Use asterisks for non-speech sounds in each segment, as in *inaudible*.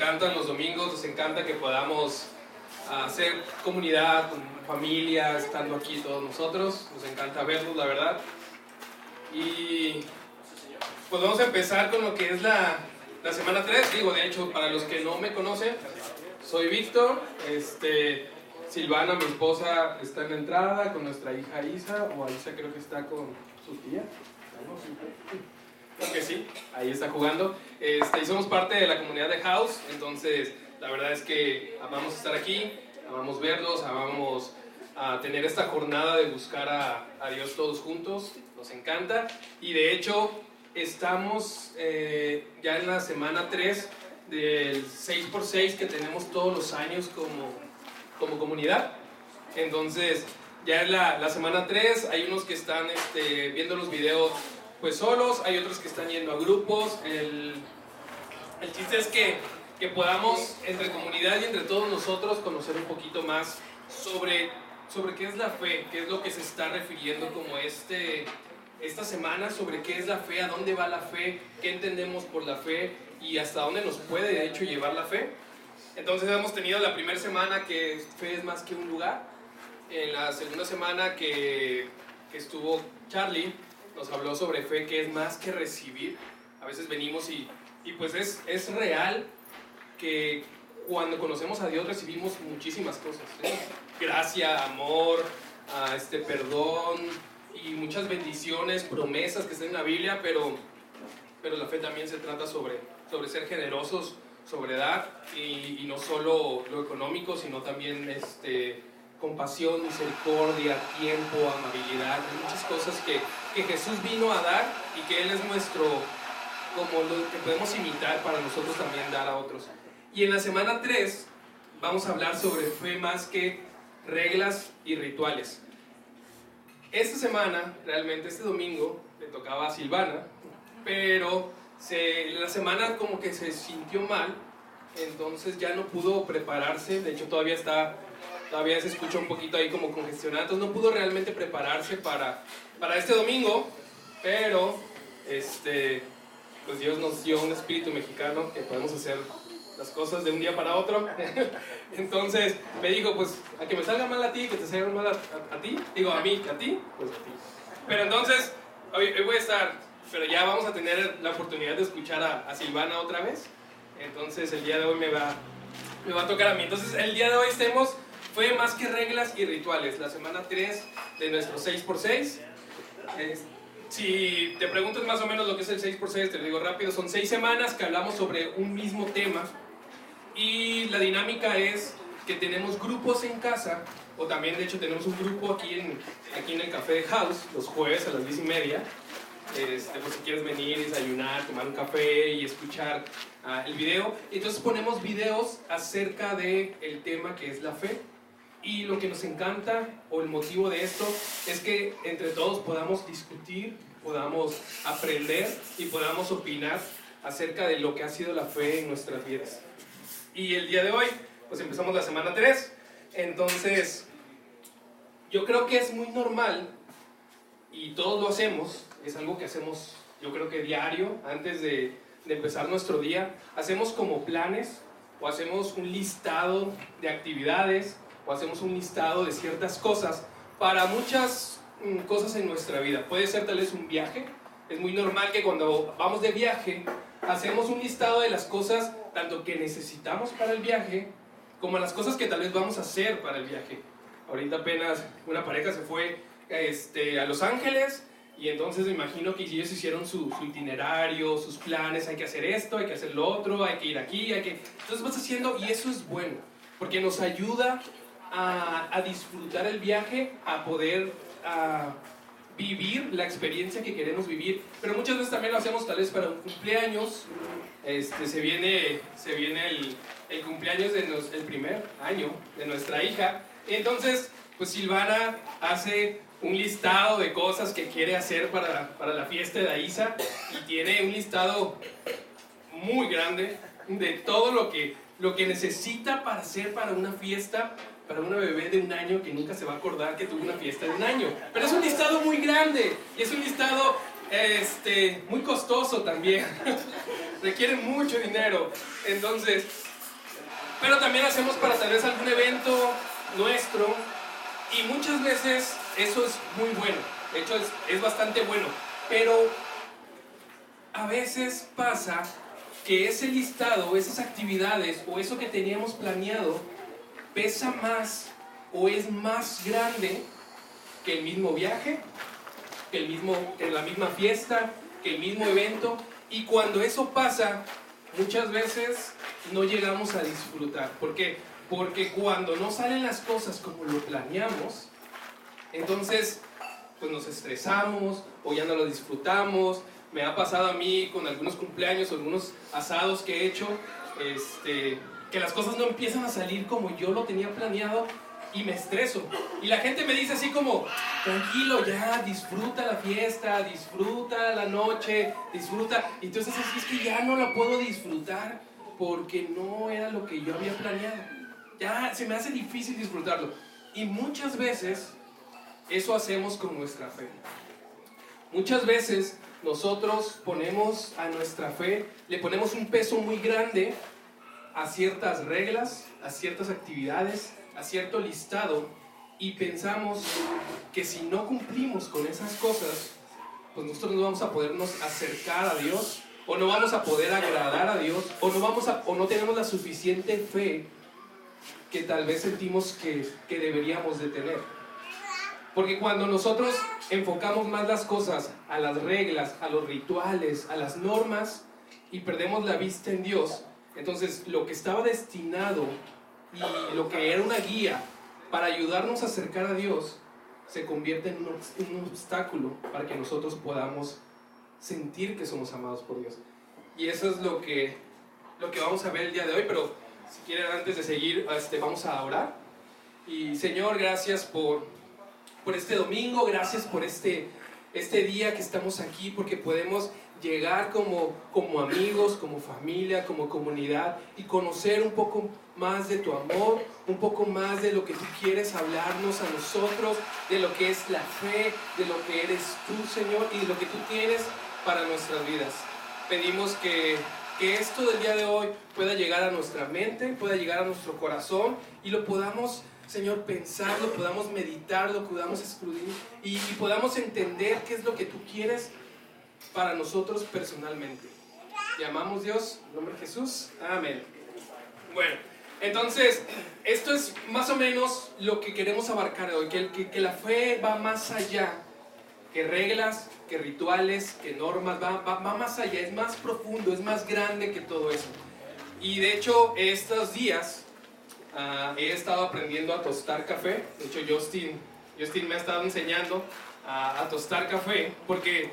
encantan los domingos, nos encanta que podamos hacer comunidad, familia, estando aquí todos nosotros. Nos encanta verlos, la verdad. Y pues vamos a empezar con lo que es la, la semana 3. Digo, de hecho, para los que no me conocen, soy Víctor. Este, Silvana, mi esposa, está en la entrada con nuestra hija Isa, o Isa creo que está con su tía. Creo que sí, ahí está jugando. Este, y somos parte de la comunidad de House, entonces la verdad es que amamos estar aquí, amamos verlos, amamos a tener esta jornada de buscar a, a, Dios todos juntos, nos encanta. Y de hecho, estamos eh, ya en la semana 3 del 6x6 que tenemos todos los años como, como comunidad. Entonces, ya en la, la semana 3 hay unos que están este, viendo los videos pues solos, hay otros que están yendo a grupos. El, el chiste es que, que podamos entre comunidad y entre todos nosotros conocer un poquito más sobre, sobre qué es la fe, qué es lo que se está refiriendo como este, esta semana, sobre qué es la fe, a dónde va la fe, qué entendemos por la fe y hasta dónde nos puede de hecho llevar la fe. Entonces hemos tenido la primera semana que fe es más que un lugar, en la segunda semana que, que estuvo Charlie, nos habló sobre fe que es más que recibir. A veces venimos y, y pues es, es real que cuando conocemos a Dios recibimos muchísimas cosas. ¿eh? Gracia, amor, a este perdón y muchas bendiciones, promesas que están en la Biblia, pero, pero la fe también se trata sobre, sobre ser generosos, sobre dar y, y no solo lo económico, sino también este, compasión, misericordia, tiempo, amabilidad, muchas cosas que, que, Jesús vino a dar y que Él es nuestro, como lo que podemos imitar para nosotros también dar a otros. Y en la semana 3 vamos a hablar sobre fe más que reglas y rituales. Esta semana, realmente este domingo, le tocaba a Silvana, pero se, la semana como que se sintió mal, entonces ya no pudo prepararse, de hecho todavía está todavía se escucha un poquito ahí como congestionado, entonces no pudo realmente prepararse para, para este domingo, pero este, pues Dios nos dio un espíritu mexicano que podemos hacer las cosas de un día para otro. *laughs* entonces me dijo, pues a que me salga mal a ti, que te salga mal a, a, ti, digo a mí, a ti, pues a ti. Pero entonces, hoy, hoy, voy a estar, pero ya vamos a tener la oportunidad de escuchar a, a Silvana otra vez. Entonces el día de hoy me va, me va a tocar a mí. Entonces el día de hoy estemos fue más que reglas y rituales, la semana 3 de nuestro 6x6. si te preguntas más o menos lo que es el 6x6, te lo digo rápido, son 6 semanas que hablamos sobre un mismo tema y la dinámica es que tenemos grupos en casa, o también de hecho tenemos un grupo aquí en, aquí en el Café de House, los jueves a las 10 y media. Este, pues si quieres venir, desayunar, tomar un café y escuchar uh, el video. Entonces ponemos videos acerca del el tema que es la fe. Y lo que nos encanta, o el motivo de esto, es que entre todos podamos discutir, podamos aprender y podamos opinar acerca de lo que ha sido la fe en nuestras vidas. Y el día de hoy, pues empezamos la semana 3. Entonces, yo creo que es muy normal, y todos lo hacemos, es algo que hacemos yo creo que diario, antes de, de empezar nuestro día, hacemos como planes o hacemos un listado de actividades hacemos un listado de ciertas cosas para muchas mm, cosas en nuestra vida. Puede ser tal vez un viaje. Es muy normal que cuando vamos de viaje hacemos un listado de las cosas tanto que necesitamos para el viaje como las cosas que tal vez vamos a hacer para el viaje. Ahorita apenas una pareja se fue este, a Los Ángeles y entonces me imagino que ellos hicieron su, su, itinerario, sus planes, hay que hacer esto, hay que hacer lo otro, hay que ir aquí, hay que... Entonces vas haciendo y eso es bueno, porque nos ayuda a, a disfrutar el viaje, a poder a vivir la experiencia que queremos vivir, pero muchas veces también lo hacemos tal vez para un cumpleaños, este, se viene, se viene el, el cumpleaños del el primer año de nuestra hija, entonces pues Silvana hace un listado de cosas que quiere hacer para, para la fiesta de Aisa y tiene un listado muy grande de todo lo que, lo que necesita para hacer para una fiesta para una bebé de un año que nunca se va a acordar que tuvo una fiesta de un año. Pero es un listado muy grande y es un listado este, muy costoso también. *laughs* Requiere mucho dinero. Entonces, pero también hacemos para tal vez algún evento nuestro y muchas veces eso es muy bueno, de hecho es, es bastante bueno, pero a veces pasa que ese listado, esas actividades o eso que teníamos planeado pesa más o es más grande que el mismo viaje, que, el mismo, que la misma fiesta, que el mismo evento. Y cuando eso pasa, muchas veces no llegamos a disfrutar. ¿Por qué? Porque cuando no salen las cosas como lo planeamos, entonces pues nos estresamos o ya no lo disfrutamos. Me ha pasado a mí con algunos cumpleaños o algunos asados que he hecho, este, que las cosas no empiezan a salir como yo lo tenía planeado y me estreso. Y la gente me dice así como, tranquilo ya, disfruta la fiesta, disfruta la noche, disfruta. Y entonces así es que ya no la puedo disfrutar porque no era lo que yo había planeado. Ya se me hace difícil disfrutarlo. Y muchas veces eso hacemos con nuestra fe. Muchas veces nosotros ponemos a nuestra fe, le ponemos un peso muy grande a ciertas reglas, a ciertas actividades, a cierto listado y pensamos que si no cumplimos con esas cosas, pues nosotros no vamos a podernos acercar a Dios o no vamos a poder agradar a Dios o no, vamos o no tenemos la suficiente fe que tal vez sentimos que, que deberíamos de tener. Porque cuando nosotros enfocamos más las cosas a las reglas, a los rituales, a las normas y perdemos la vista en Dios, entonces lo que estaba destinado y lo que era una guía para ayudarnos a acercar a Dios se convierte en un, obstáculo para que nosotros podamos sentir que somos amados por Dios. Y eso es lo que, lo que vamos a ver el día de hoy, pero si quieren antes de seguir, este, vamos a orar. Y Señor, gracias por, por este domingo, gracias por este, este día que estamos aquí, porque podemos llegar como, como amigos, como familia, como comunidad y conocer un poco más de tu amor, un poco más de lo que tú quieres hablarnos a nosotros, de lo que es la fe, de lo que eres tú, Señor, y de lo que tú tienes para nuestras vidas. Pedimos que, que esto del día de hoy pueda llegar a nuestra mente, pueda llegar a nuestro corazón y lo podamos Señor, pensarlo, podamos meditarlo, podamos excluir y, y, podamos entender qué es lo que tú quieres para nosotros personalmente. Llamamos Dios, en nombre de Jesús. Amén. Bueno, entonces, esto es más o menos lo que queremos abarcar hoy, que, que, que la fe va más allá que reglas, que rituales, que normas, va, va, va, más allá, es más profundo, es más grande que todo eso. Y de hecho, estos días uh, he estado aprendiendo a tostar café. De hecho, Justin, Justin me ha estado enseñando a, a tostar café, porque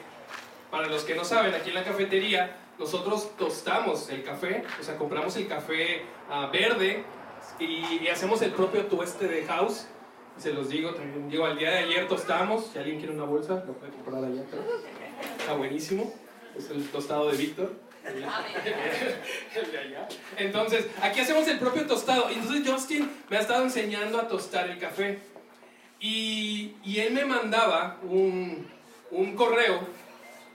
para los que no saben, aquí en la cafetería nosotros tostamos el café, o sea, compramos el café uh, verde y, y, hacemos el propio tueste de house. Se los digo, también digo, al día de ayer tostamos, si alguien quiere una bolsa, lo puede comprar allá. Está buenísimo, es el tostado de Víctor. Entonces, aquí hacemos el propio tostado. Entonces Justin me ha estado enseñando a tostar el café. Y, y él me mandaba un, un correo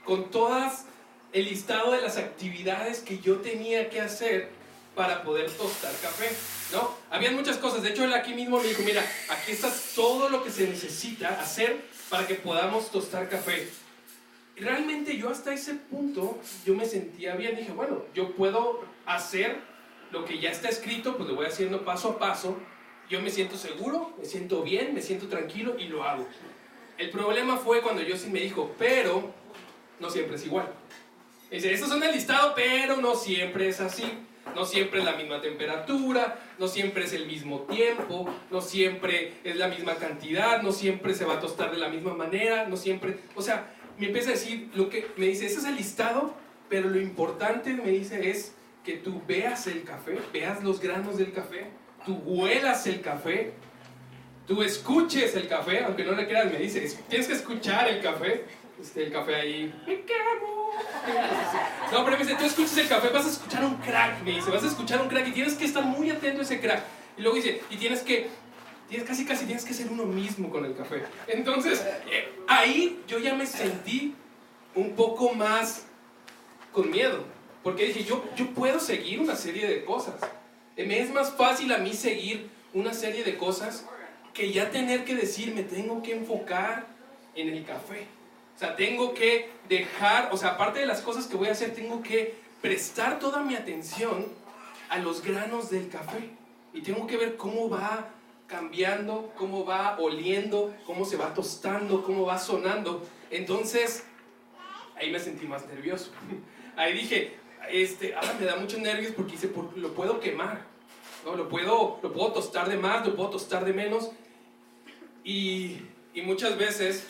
con todas el listado de las actividades que yo tenía que hacer para poder tostar café, ¿no? Habían muchas cosas, de hecho él aquí mismo me dijo, mira, aquí está todo lo que se necesita hacer para que podamos tostar café. Y realmente yo hasta ese punto yo me sentía bien, dije, bueno, yo puedo hacer lo que ya está escrito, pues lo voy haciendo paso a paso, yo me siento seguro, me siento bien, me siento tranquilo y lo hago. El problema fue cuando yo sí me dijo, pero no siempre es igual. Dice, estos son el listado, pero no siempre es así. No siempre es la misma temperatura, no siempre es el mismo tiempo, no siempre es la misma cantidad, no siempre se va a tostar de la misma manera, no siempre... O sea, me empieza a decir, lo que me dice, ese es el listado, pero lo importante, me dice, es que tú veas el café, veas los granos del café, tú huelas el café, tú escuches el café, aunque no le creas, me dice, tienes que escuchar el café, este, el café ahí, me quemo. No, pero me dice, tú escuchas el café, vas a escuchar un crack, me dice, vas a escuchar un crack y tienes que estar muy atento a ese crack. Y luego dice, y tienes que, tienes casi casi tienes que ser uno mismo con el café. Entonces, eh, ahí yo ya me sentí un poco más con miedo, porque dije, yo, yo puedo seguir una serie de cosas, Me es más fácil a mí seguir una serie de cosas que ya tener que decir, me tengo que enfocar en el café. O sea, tengo que dejar, o sea, aparte de las cosas que voy a hacer, tengo que prestar toda mi atención a los granos del café. Y tengo que ver cómo va cambiando, cómo va oliendo, cómo se va tostando, cómo va sonando. Entonces, ahí me sentí más nervioso. *laughs* Ahí dije, este, ahora me da muchos nervios porque lo puedo quemar, ¿no? lo, puedo, lo puedo tostar de más, lo puedo tostar de menos. Y, y muchas veces,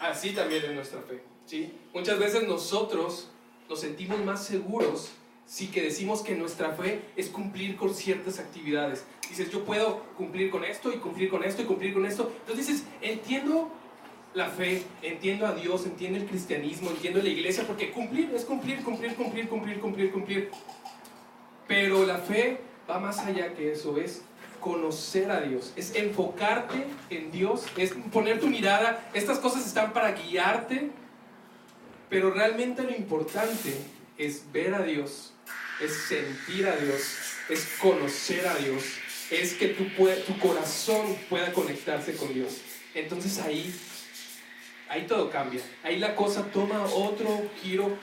así también es nuestra fe. ¿sí? Muchas veces nosotros nos sentimos más seguros si que decimos que nuestra fe es cumplir con ciertas actividades. Dices, yo puedo cumplir con esto y cumplir con esto y cumplir con esto. Entonces dices, entiendo la fe, entiendo a Dios, entiendo el cristianismo, entiendo la iglesia, porque cumplir es cumplir, cumplir, cumplir, cumplir, cumplir, cumplir. Pero la fe va más allá que eso, es conocer a Dios, es enfocarte en Dios, es poner tu mirada, estas cosas están para guiarte, pero realmente lo importante es ver a Dios, es sentir a Dios, es conocer a Dios, es que tu, tu corazón pueda conectarse con Dios. Entonces ahí ahí todo cambia. Ahí la cosa toma otro giro.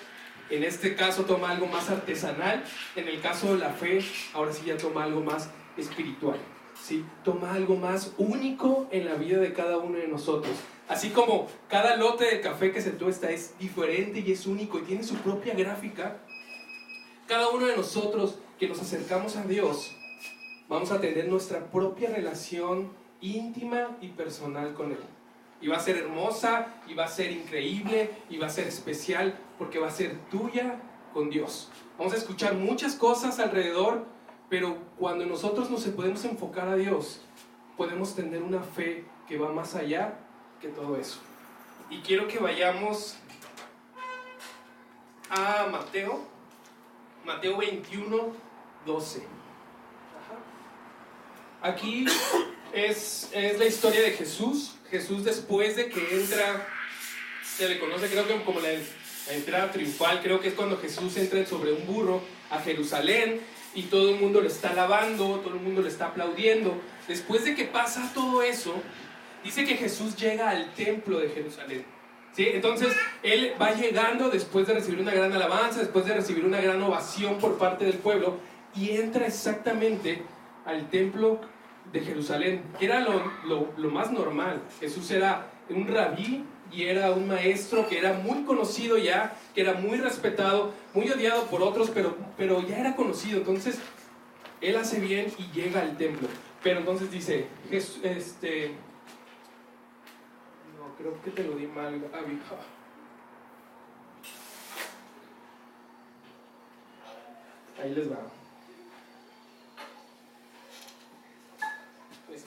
En este caso toma algo más artesanal. En el caso de la fe, ahora sí ya toma algo más espiritual. ¿sí? Toma algo más único en la vida de cada uno de nosotros. Así como cada lote de café que se tuesta es diferente y es único y tiene su propia gráfica, cada uno de nosotros que nos acercamos a Dios, vamos a tener nuestra propia relación íntima y personal con Él y va a ser hermosa, y va a ser increíble, y va a ser especial, porque va a ser tuya con Dios. Vamos a escuchar muchas cosas alrededor, pero cuando nosotros nos podemos enfocar a Dios, podemos tener una fe que va más allá que todo eso. Y quiero que vayamos a Mateo, Mateo 21, 12. Aquí es, es la historia de Jesús Jesús después de que entra, se le conoce creo que como la, entrada triunfal, creo que es cuando Jesús entra sobre un burro a Jerusalén y todo el mundo lo está alabando, todo el mundo lo está aplaudiendo. Después de que pasa todo eso, dice que Jesús llega al templo de Jerusalén. ¿Sí? Entonces, él va llegando después de recibir una gran alabanza, después de recibir una gran ovación por parte del pueblo, y entra exactamente al templo de Jerusalén, que era lo, lo, más normal. Jesús era un rabí y era un maestro que era muy conocido ya, que era muy respetado, muy odiado por otros, pero, pero ya era conocido. Entonces, él hace bien y llega al templo. Pero entonces dice, este... No, creo que te lo di mal, *laughs* Ahí les va.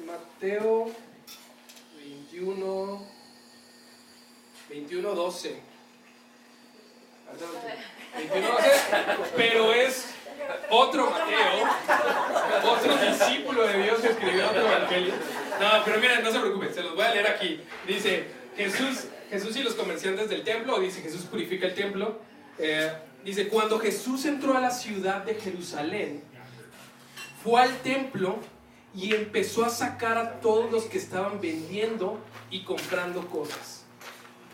Mateo 21, 21, 12. 21, 12, pero es otro Mateo, otro discípulo de Dios que escribió otro evangelio. No, pero miren, no se preocupen, se los voy a leer aquí. Dice, Jesús, Jesús y los comerciantes del templo, dice Jesús purifica el templo. Eh, dice, cuando Jesús entró a la ciudad de Jerusalén, fue al templo y empezó a sacar a todos los que estaban vendiendo y comprando cosas.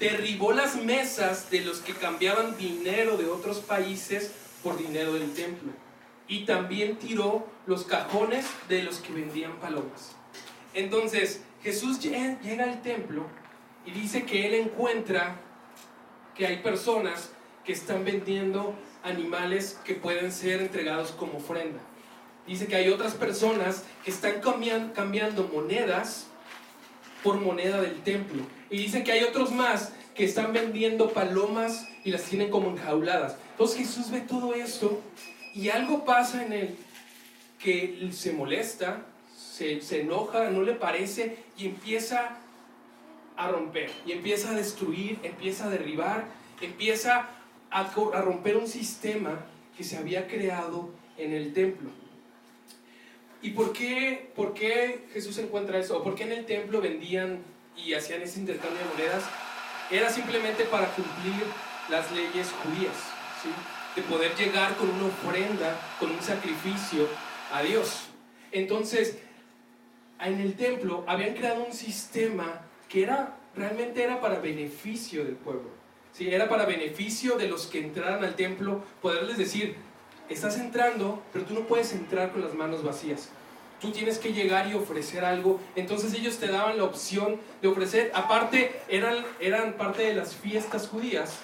Derribó las mesas de los que cambiaban dinero de otros países por dinero del templo. Y también tiró los cajones de los que vendían palomas. Entonces Jesús llega al templo y dice que él encuentra que hay personas que están vendiendo animales que pueden ser entregados como ofrenda dice que hay otras personas que están cambiando monedas por moneda del templo. Y dice que hay otros más que están vendiendo palomas y las tienen como enjauladas. Entonces Jesús ve todo esto y algo pasa en él que se molesta, se, se enoja, no le parece y empieza a romper, y empieza a destruir, empieza a derribar, empieza a, a romper un sistema que se había creado en el templo. ¿Y por qué, por qué Jesús encuentra eso? ¿O por qué en el templo vendían y hacían ese intercambio de monedas? Era simplemente para cumplir las leyes judías, ¿sí? de poder llegar con una ofrenda, con un sacrificio a Dios. Entonces, en el templo habían creado un sistema que era realmente era para beneficio del pueblo. ¿sí? Era para beneficio de los que entraran al templo, poderles decir, estás entrando, pero tú no puedes entrar con las manos vacías. Tú tienes que llegar y ofrecer algo. Entonces ellos te daban la opción de ofrecer. Aparte, eran, eran parte de las fiestas judías.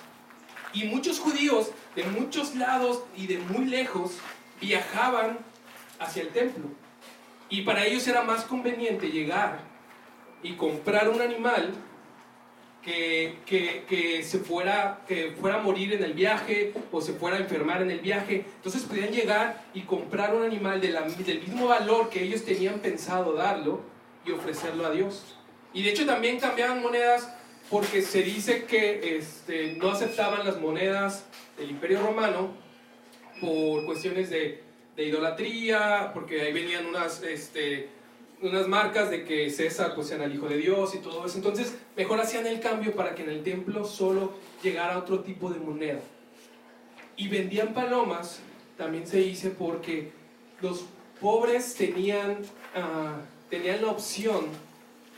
Y muchos judíos de muchos lados y de muy lejos viajaban hacia el templo. Y para ellos era más conveniente llegar y comprar un animal que, que, se fuera, que fuera a morir en el viaje o se fuera a enfermar en el viaje. Entonces podían llegar y comprar un animal del mismo valor que ellos tenían pensado darlo y ofrecerlo a Dios. Y de hecho también cambiaban monedas porque se dice que este, no aceptaban las monedas del Imperio Romano por cuestiones de, de idolatría, porque ahí venían unas, este, unas marcas de que César pues era el hijo de Dios y todo eso. Entonces mejor hacían el cambio para que en el templo solo llegara otro tipo de moneda. Y vendían palomas, también se dice porque los pobres tenían, ah, tenían la opción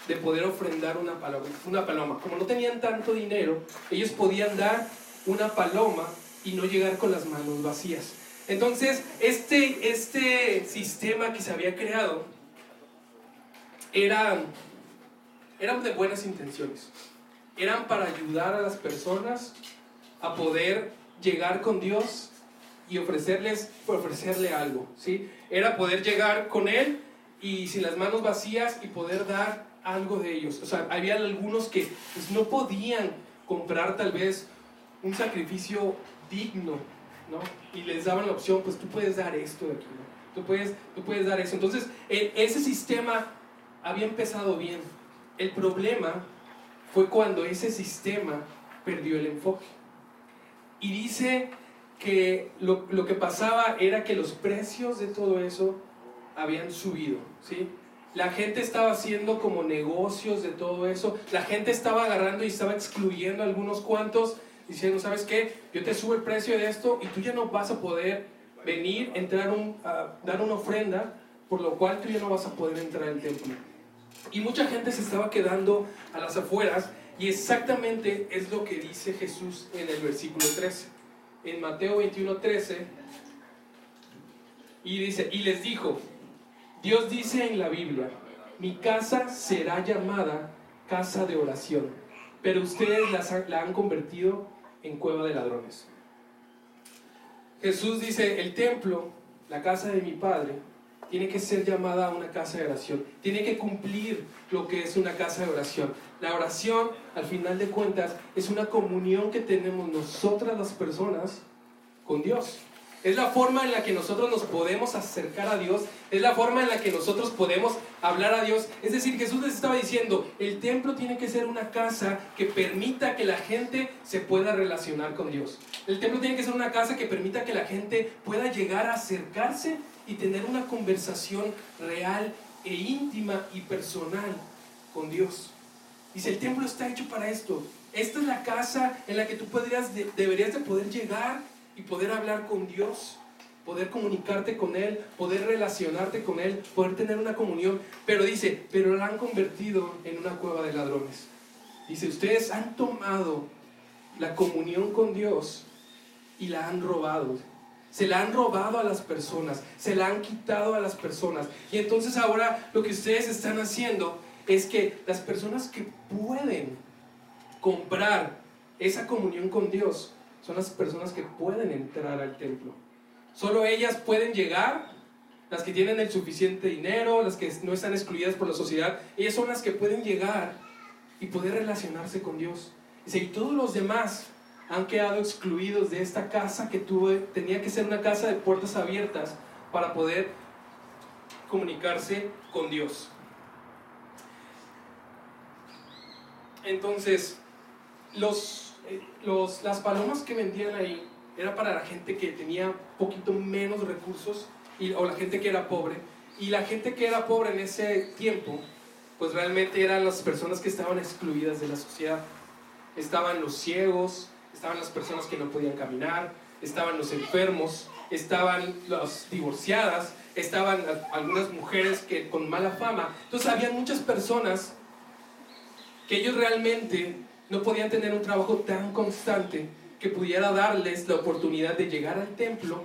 de poder ofrendar una paloma, una paloma. Como no tenían tanto dinero, ellos podían dar una paloma y no llegar con las manos vacías. Entonces, este, este sistema que se había creado eran, eran de buenas intenciones. Eran para ayudar a las personas a poder llegar con Dios y ofrecerles, ofrecerle algo, ¿sí? Era poder llegar con Él y sin las manos vacías y poder dar algo de ellos. O sea, había algunos que pues, no podían comprar tal vez un sacrificio digno, ¿no? Y les daban la opción, pues tú puedes dar esto de aquí, ¿no? Tú puedes, tú puedes dar eso. Entonces, ese sistema había empezado bien. El problema fue cuando ese sistema perdió el enfoque. Y dice que lo, lo, que pasaba era que los precios de todo eso habían subido, ¿sí? La gente estaba haciendo como negocios de todo eso. La gente estaba agarrando y estaba excluyendo a algunos cuantos, diciendo, ¿sabes qué? Yo te subo el precio de esto y tú ya no vas a poder venir, entrar a dar una ofrenda, por lo cual tú ya no vas a poder entrar al templo. Y mucha gente se estaba quedando a las afueras y exactamente es lo que dice Jesús en el versículo 13. En Mateo 21, 13. Y dice, y les dijo, Dios dice en la Biblia, mi casa será llamada casa de oración, pero ustedes la han convertido en cueva de ladrones. Jesús dice, el templo, la casa de mi Padre, tiene que ser llamada una casa de oración. Tiene que cumplir lo que es una casa de oración. La oración, al final de cuentas, es una comunión que tenemos nosotras las personas con Dios. Es la forma en la que nosotros nos podemos acercar a Dios, es la forma en la que nosotros podemos hablar a Dios. Es decir, Jesús les estaba diciendo, el templo tiene que ser una casa que permita que la gente se pueda relacionar con Dios. El templo tiene que ser una casa que permita que la gente pueda llegar a acercarse y tener una conversación real e íntima y personal con Dios. Dice, el templo está hecho para esto. Esta es la casa en la que tú podrías, deberías de poder llegar y poder hablar con Dios, poder comunicarte con Él, poder relacionarte con Él, poder tener una comunión. Pero dice, pero la han convertido en una cueva de ladrones. Dice, ustedes han tomado la comunión con Dios y la han robado. Se la han robado a las personas, se la han quitado a las personas. Y entonces ahora lo que ustedes están haciendo es que las personas que pueden comprar esa comunión con Dios son las personas que pueden entrar al templo. Solo ellas pueden llegar, las que tienen el suficiente dinero, las que no están excluidas por la sociedad, ellas son las que pueden llegar y poder relacionarse con Dios. Y todos los demás han quedado excluidos de esta casa que tenía que ser una casa de puertas abiertas para poder comunicarse con Dios. Entonces, los, eh, los, las palomas que vendían ahí era para la gente que tenía poquito menos recursos o la gente que era pobre. Y la gente que era pobre en ese tiempo, pues realmente eran las personas que estaban excluidas de la sociedad. Estaban los ciegos, estaban las personas que no podían caminar, estaban los enfermos, estaban las divorciadas, estaban algunas mujeres que con mala fama. Entonces había muchas personas que ellos realmente no podían tener un trabajo tan constante que pudiera darles la oportunidad de llegar al templo,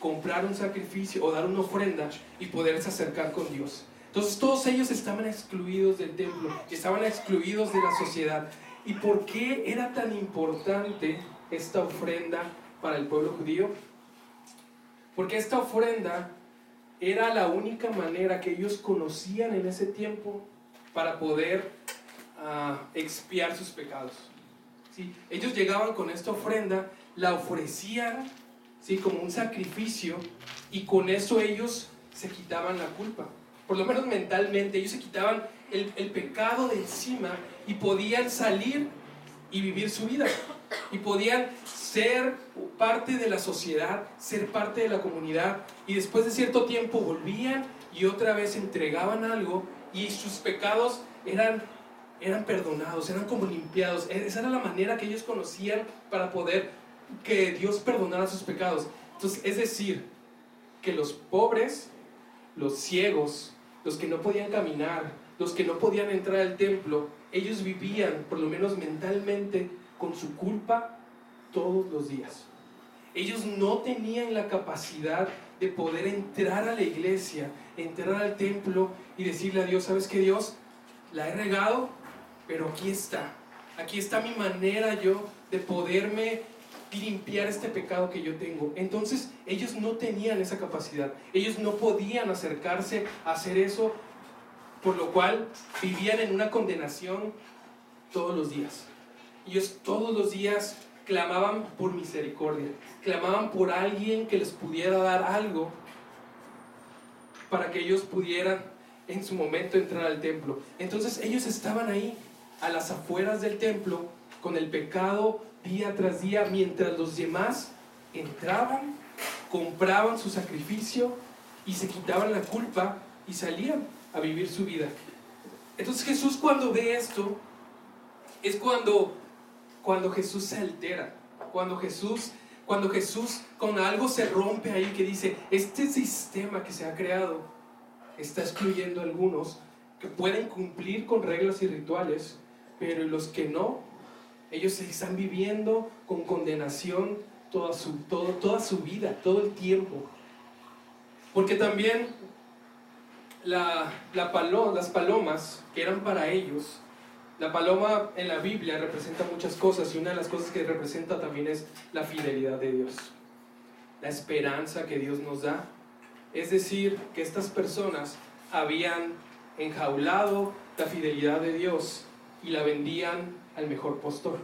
comprar un sacrificio o dar una ofrenda y poderse acercar con Dios. Entonces todos ellos estaban excluidos del templo, estaban excluidos de la sociedad. ¿Y por qué era tan importante esta ofrenda para el pueblo judío? Porque esta ofrenda era la única manera que ellos conocían en ese tiempo para poder uh, expiar sus pecados. ¿Sí? Ellos llegaban con esta ofrenda, la ofrecían ¿sí? como un sacrificio y con eso ellos se quitaban la culpa. Por lo menos mentalmente, ellos se quitaban el pecado de encima y podían salir y vivir su vida. Y podían ser parte de la sociedad, ser parte de la comunidad. Y después de cierto tiempo volvían y otra vez entregaban algo y sus pecados eran, eran perdonados, eran como limpiados. E-, esa era la manera que ellos conocían para poder que Dios perdonara sus pecados. Entonces, es decir, que los pobres, los ciegos, los que no podían caminar, los que no podían entrar al templo, ellos vivían, por lo menos mentalmente, con su culpa todos los días. Ellos no tenían la capacidad de poder entrar a la iglesia, entrar al templo y decirle a Dios, ¿sabes qué Dios? La he regado, pero aquí está. Aquí está mi manera yo de poderme limpiar este pecado que yo tengo. Entonces ellos no tenían esa capacidad. Ellos no podían acercarse a hacer eso por lo cual vivían en una condenación todos los días. Ellos todos los días clamaban por misericordia, clamaban por alguien que les pudiera dar algo para que ellos pudieran en su momento entrar al templo. Entonces ellos estaban ahí, a las afueras del templo, con el pecado día tras día, mientras los demás entraban, compraban su sacrificio y se quitaban la culpa y salían a vivir su vida. Entonces Jesús cuando ve esto, es cuando, cuando Jesús se altera, cuando Jesús, cuando Jesús con algo se rompe ahí que dice, este sistema que se ha creado está excluyendo a algunos que pueden cumplir con reglas y rituales, pero los que no, ellos están viviendo con condenación toda su, toda su vida, todo el tiempo. Porque también la, las palomas que eran para ellos, la paloma en la Biblia representa muchas cosas y una de las cosas que representa también es la fidelidad de Dios, la esperanza que Dios nos da. Es decir, que estas personas habían enjaulado la fidelidad de Dios y la vendían al mejor postor.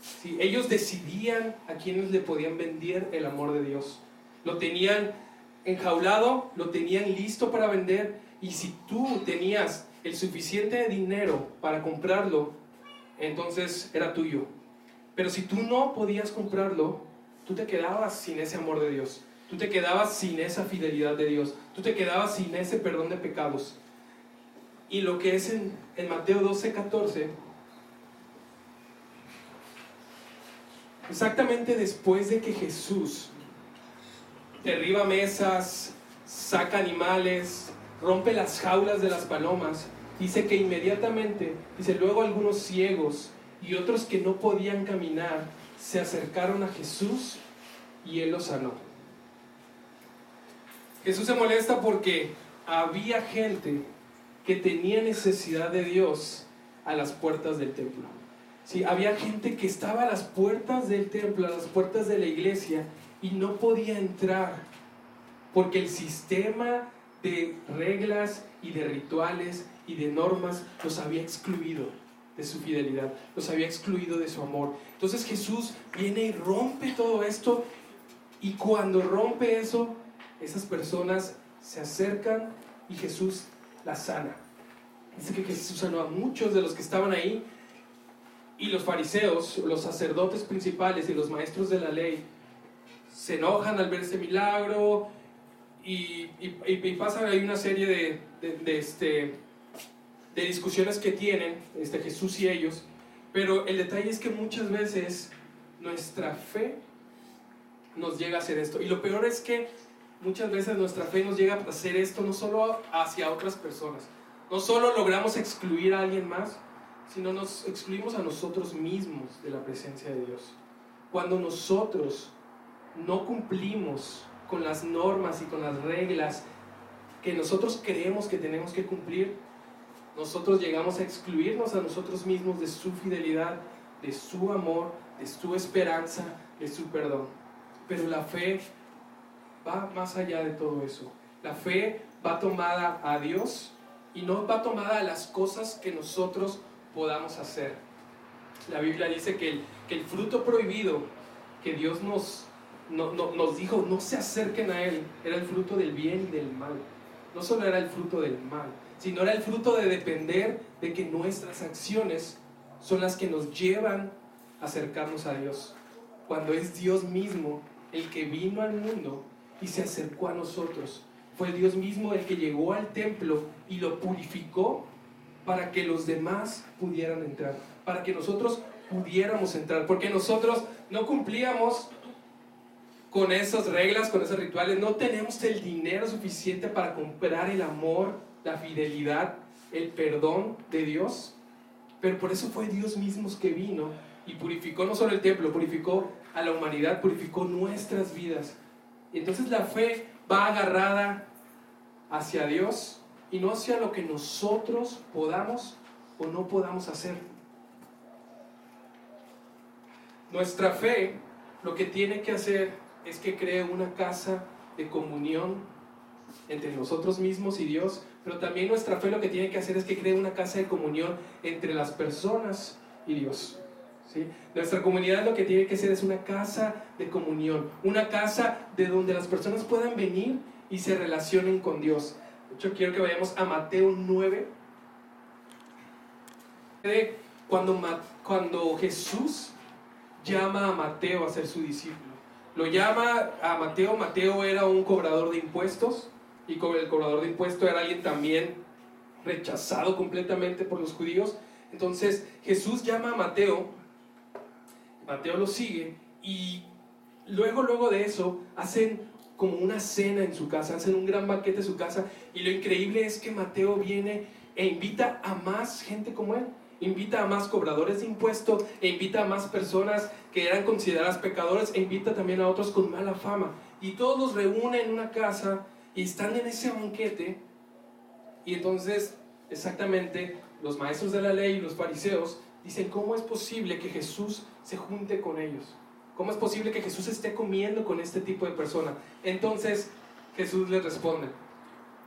si ellos decidían a quienes le podían vender el amor de Dios. Lo tenían enjaulado, lo tenían listo para vender y si tú tenías el suficiente dinero para comprarlo, entonces era tuyo. Pero si tú no podías comprarlo, tú te quedabas sin ese amor de Dios. Tú te quedabas sin esa fidelidad de Dios. Tú te quedabas sin ese perdón de pecados. Y lo que es en, en Mateo 12, 14, exactamente después de que Jesús derriba mesas, saca animales, rompe las jaulas de las palomas, dice que inmediatamente, dice, luego algunos ciegos y otros que no podían caminar se acercaron a Jesús y él los sanó. Jesús se molesta porque había gente que tenía necesidad de Dios a las puertas del templo. Sí, había gente que estaba a las puertas del templo, a las puertas de la iglesia y no podía entrar porque el sistema de reglas y de rituales y de normas los había excluido de su fidelidad, los había excluido de su amor. Entonces Jesús viene y rompe todo esto y cuando rompe eso, esas personas se acercan y Jesús las sana. Dice que Jesús sanó a muchos de los que estaban ahí y los fariseos, los sacerdotes principales y los maestros de la ley se enojan al ver este milagro, y, y, pasa, hay una serie de, de, este, de discusiones que tienen este, Jesús y ellos, pero el detalle es que muchas veces nuestra fe nos llega a hacer esto. Y lo peor es que muchas veces nuestra fe nos llega a hacer esto no solo hacia otras personas, no solo logramos excluir a alguien más, sino nos excluimos a nosotros mismos de la presencia de Dios. Cuando nosotros no cumplimos con las normas y con las reglas que nosotros creemos que tenemos que cumplir, nosotros llegamos a excluirnos a nosotros mismos de su fidelidad, de su amor, de su esperanza, de su perdón. Pero la fe va más allá de todo eso. La fe va tomada a Dios y no va tomada a las cosas que nosotros podamos hacer. La Biblia dice que el, que el fruto prohibido que Dios nos, nos dijo no se acerquen a Él era el fruto del bien y del mal. No solo era el fruto del mal, sino era el fruto de depender de que nuestras acciones son las que nos llevan a acercarnos a Dios. Cuando es Dios mismo el que vino al mundo y se acercó a nosotros. Fue Dios mismo el que llegó al templo y lo purificó para que los demás pudieran entrar, para que nosotros pudiéramos entrar, porque nosotros no cumplíamos con esas reglas, con esos rituales, no tenemos el dinero suficiente para comprar el amor, la fidelidad, el perdón de Dios. Pero por eso fue Dios mismo que vino y purificó no solo el templo, purificó a la humanidad, purificó nuestras vidas. Entonces la fe va agarrada hacia Dios y no hacia lo que nosotros podamos o no podamos hacer. Nuestra fe lo que tiene que hacer es que cree una casa de comunión entre nosotros mismos y Dios, pero también nuestra fe lo que tiene que hacer es que cree una casa de comunión entre las personas y Dios. ¿sí? Nuestra comunidad lo que tiene que ser es una casa de comunión, una casa de donde las personas puedan venir y se relacionen con Dios. De hecho, quiero que vayamos a Mateo 9. Cuando, cuando Jesús llama a Mateo a ser su discípulo. Lo llama a Mateo. Mateo era un cobrador de impuestos y el cobrador de impuestos era alguien también rechazado completamente por los judíos. Entonces Jesús llama a Mateo, Mateo lo sigue y luego, luego de eso hacen como una cena en su casa, hacen un gran banquete en su casa y lo increíble es que Mateo viene e invita a más gente como él invita a más cobradores de impuestos, e invita a más personas que eran consideradas pecadores, e invita también a otros con mala fama. Y todos los reúne en una casa y están en ese banquete. Y entonces, exactamente, los maestros de la ley y los fariseos dicen, ¿cómo es posible que Jesús se junte con ellos? ¿Cómo es posible que Jesús esté comiendo con este tipo de persona? Entonces Jesús les responde,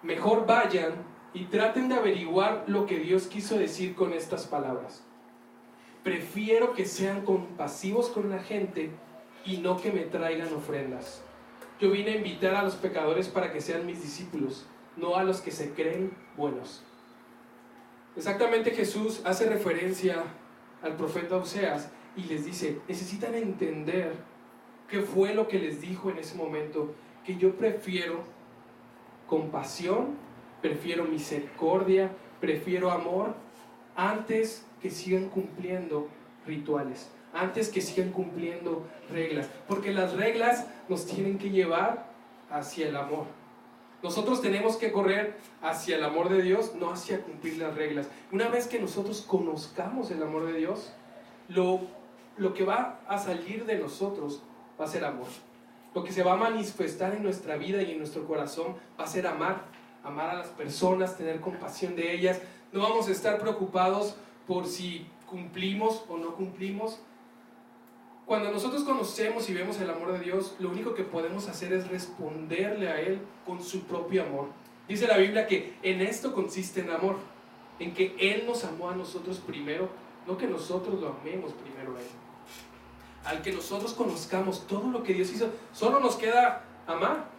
mejor vayan y traten de averiguar lo que Dios quiso decir con estas palabras. Prefiero que sean compasivos con la gente y no que me traigan ofrendas. Yo vine a invitar a los pecadores para que sean mis discípulos, no a los que se creen buenos. Exactamente Jesús hace referencia al profeta Oseas y les dice, necesitan entender qué fue lo que les dijo en ese momento, que yo prefiero compasión prefiero misericordia, prefiero amor, antes que sigan cumpliendo rituales, antes que sigan cumpliendo reglas, porque las reglas nos tienen que llevar hacia el amor. Nosotros tenemos que correr hacia el amor de Dios, no hacia cumplir las reglas. Una vez que nosotros conozcamos el amor de Dios, lo, lo que va a salir de nosotros va a ser amor. Lo que se va a manifestar en nuestra vida y en nuestro corazón va a ser amar amar a las personas, tener compasión de ellas. No vamos a estar preocupados por si cumplimos o no cumplimos. Cuando nosotros conocemos y vemos el amor de Dios, lo único que podemos hacer es responderle a Él con su propio amor. Dice la Biblia que en esto consiste el amor, en que Él nos amó a nosotros primero, no que nosotros lo amemos primero a Él. Al que nosotros conozcamos todo lo que Dios hizo, solo nos queda amar.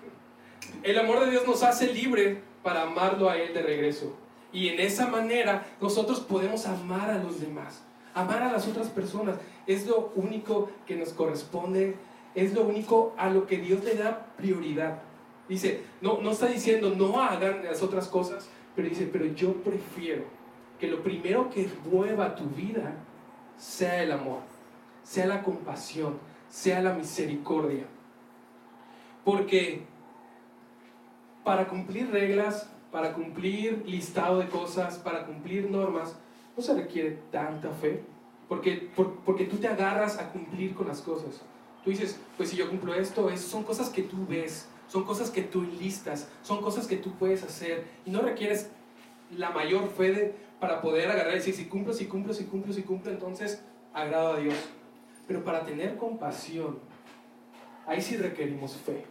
El amor de Dios nos hace libre para amarlo a Él de regreso. Y en esa manera nosotros podemos amar a los demás, amar a las otras personas. Es lo único que nos corresponde, es lo único a lo que Dios le da prioridad. Dice, no, no está diciendo no hagan las otras cosas, pero dice, pero yo prefiero que lo primero que mueva tu vida sea el amor, sea la compasión, sea la misericordia. Porque para cumplir reglas, para cumplir listado de cosas, para cumplir normas, no se requiere tanta fe. Porque, porque tú te agarras a cumplir con las cosas. Tú dices, pues si yo cumplo esto, es, son cosas que tú ves, son cosas que tú listas, son cosas que tú puedes hacer. Y no requieres la mayor fe de, para poder agarrar y decir, si cumplo, si cumplo, si cumplo, si cumplo, entonces agrado a Dios. Pero para tener compasión, ahí sí requerimos fe.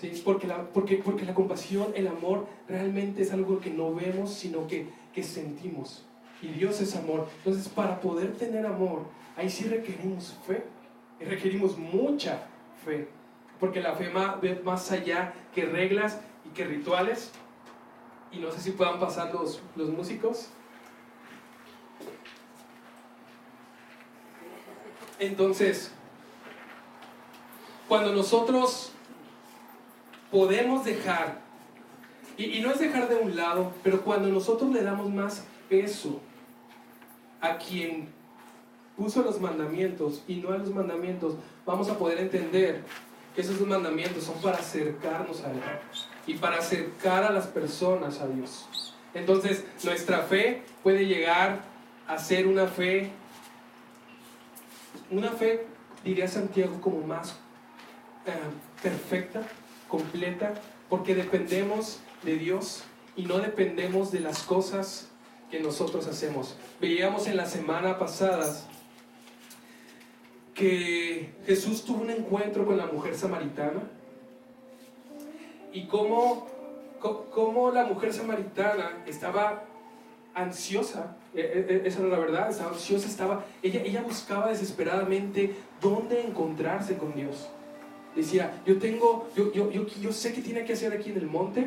¿Sí? Porque, la, porque, porque la compasión, el amor, realmente es algo que no vemos, sino que, que sentimos. Y Dios es amor. Entonces, para poder tener amor, ahí sí requerimos fe. Y requerimos mucha fe. Porque la fe va más allá que reglas y que rituales. Y no sé si puedan pasar los, los músicos. Entonces, cuando nosotros podemos dejar, y, no es dejar de un lado, pero cuando nosotros le damos más peso a quien puso los mandamientos y no a los mandamientos, vamos a poder entender que esos mandamientos son para acercarnos a Él y para acercar a las personas a Dios. Entonces, nuestra fe puede llegar a ser una fe una fe, diría Santiago, como más eh, perfecta, completa, porque dependemos de Dios y no dependemos de las cosas que nosotros hacemos. Veíamos en la semana pasada que Jesús tuvo un encuentro con la mujer samaritana y cómo, cómo la mujer samaritana estaba ansiosa, e, e, e, esa era la verdad, estaba ansiosa, estaba, ella, ella buscaba desesperadamente dónde encontrarse con Dios. Decía, yo tengo, yo, yo, yo, yo sé que tiene que hacer aquí en el monte,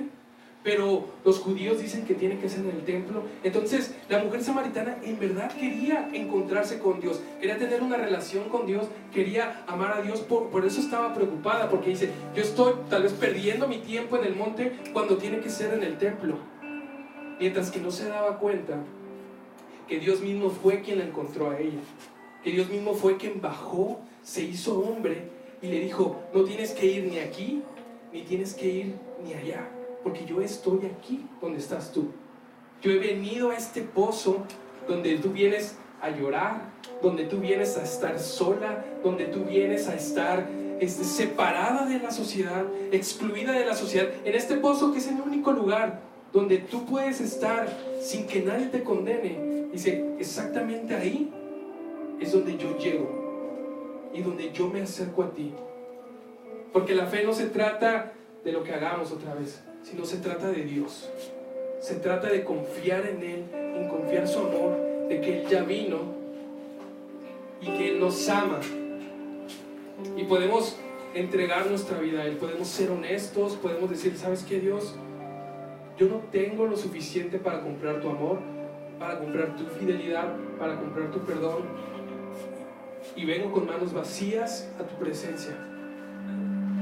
pero los judíos dicen que tiene que ser en el templo. Entonces, la mujer samaritana en verdad quería encontrarse con Dios, quería tener una relación con Dios, quería amar a Dios, por, por, eso estaba preocupada, porque dice, yo estoy tal vez perdiendo mi tiempo en el monte cuando tiene que ser en el templo. Mientras que no se daba cuenta que Dios mismo fue quien la encontró a ella. Que Dios mismo fue quien bajó, se hizo hombre y le dijo, no tienes que ir ni aquí, ni tienes que ir ni allá, porque yo estoy aquí donde estás tú. Yo he venido a este pozo donde tú vienes a llorar, donde tú vienes a estar sola, donde tú vienes a estar este, separada de la sociedad, excluida de la sociedad, en este pozo que es el único lugar donde tú puedes estar sin que nadie te condene. Dice, exactamente ahí es donde yo llego y donde yo me acerco a ti. Porque la fe no se trata de lo que hagamos otra vez, sino se trata de Dios. Se trata de confiar en Él, en confiar su amor, de que Él ya vino y que Él nos ama. Y podemos entregar nuestra vida a Él, podemos ser honestos, podemos decir, ¿sabes qué Dios? Yo no tengo lo suficiente para comprar tu amor, para comprar tu fidelidad, para comprar tu perdón. Y vengo con manos vacías a tu presencia.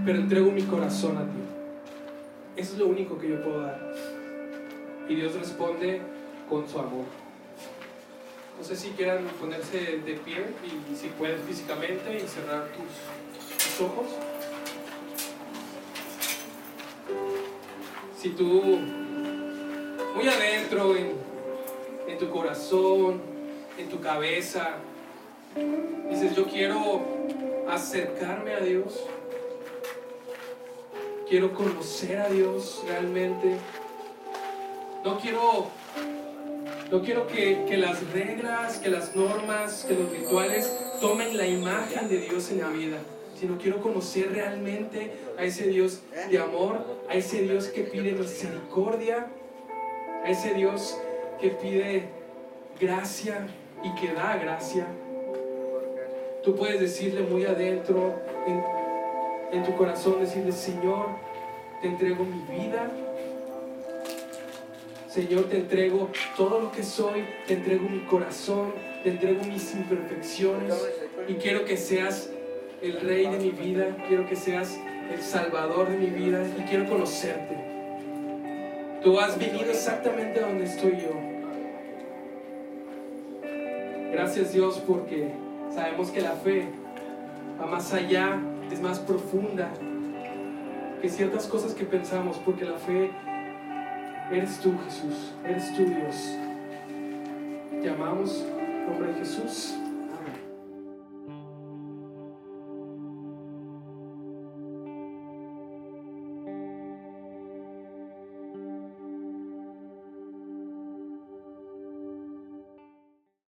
Pero entrego mi corazón a ti. Eso es lo único que yo puedo dar. Y Dios responde con su amor. No sé si quieran ponerse de pie y si pueden físicamente y cerrar tus, tus ojos. Si tú muy adentro, en, tu corazón, en tu cabeza. Dices, yo quiero acercarme a Dios. Quiero conocer a Dios realmente. No quiero, no quiero que, que las reglas, que las normas, que los rituales tomen la imagen de Dios en la vida sino quiero conocer realmente a ese Dios de amor, a ese Dios que pide misericordia, a ese Dios que pide gracia y que da gracia. Tú puedes decirle muy adentro, en, tu corazón, decirle, Señor, te entrego mi vida. Señor, te entrego todo lo que soy, te entrego mi corazón, te entrego mis imperfecciones y quiero que seas el rey de mi vida, quiero que seas el salvador de mi vida y quiero conocerte. Tú has venido exactamente donde estoy yo. Gracias Dios porque sabemos que la fe va más allá, es más profunda que ciertas cosas que pensamos, porque la fe eres tú, Jesús, eres tú, Dios. Te amamos en nombre de Jesús.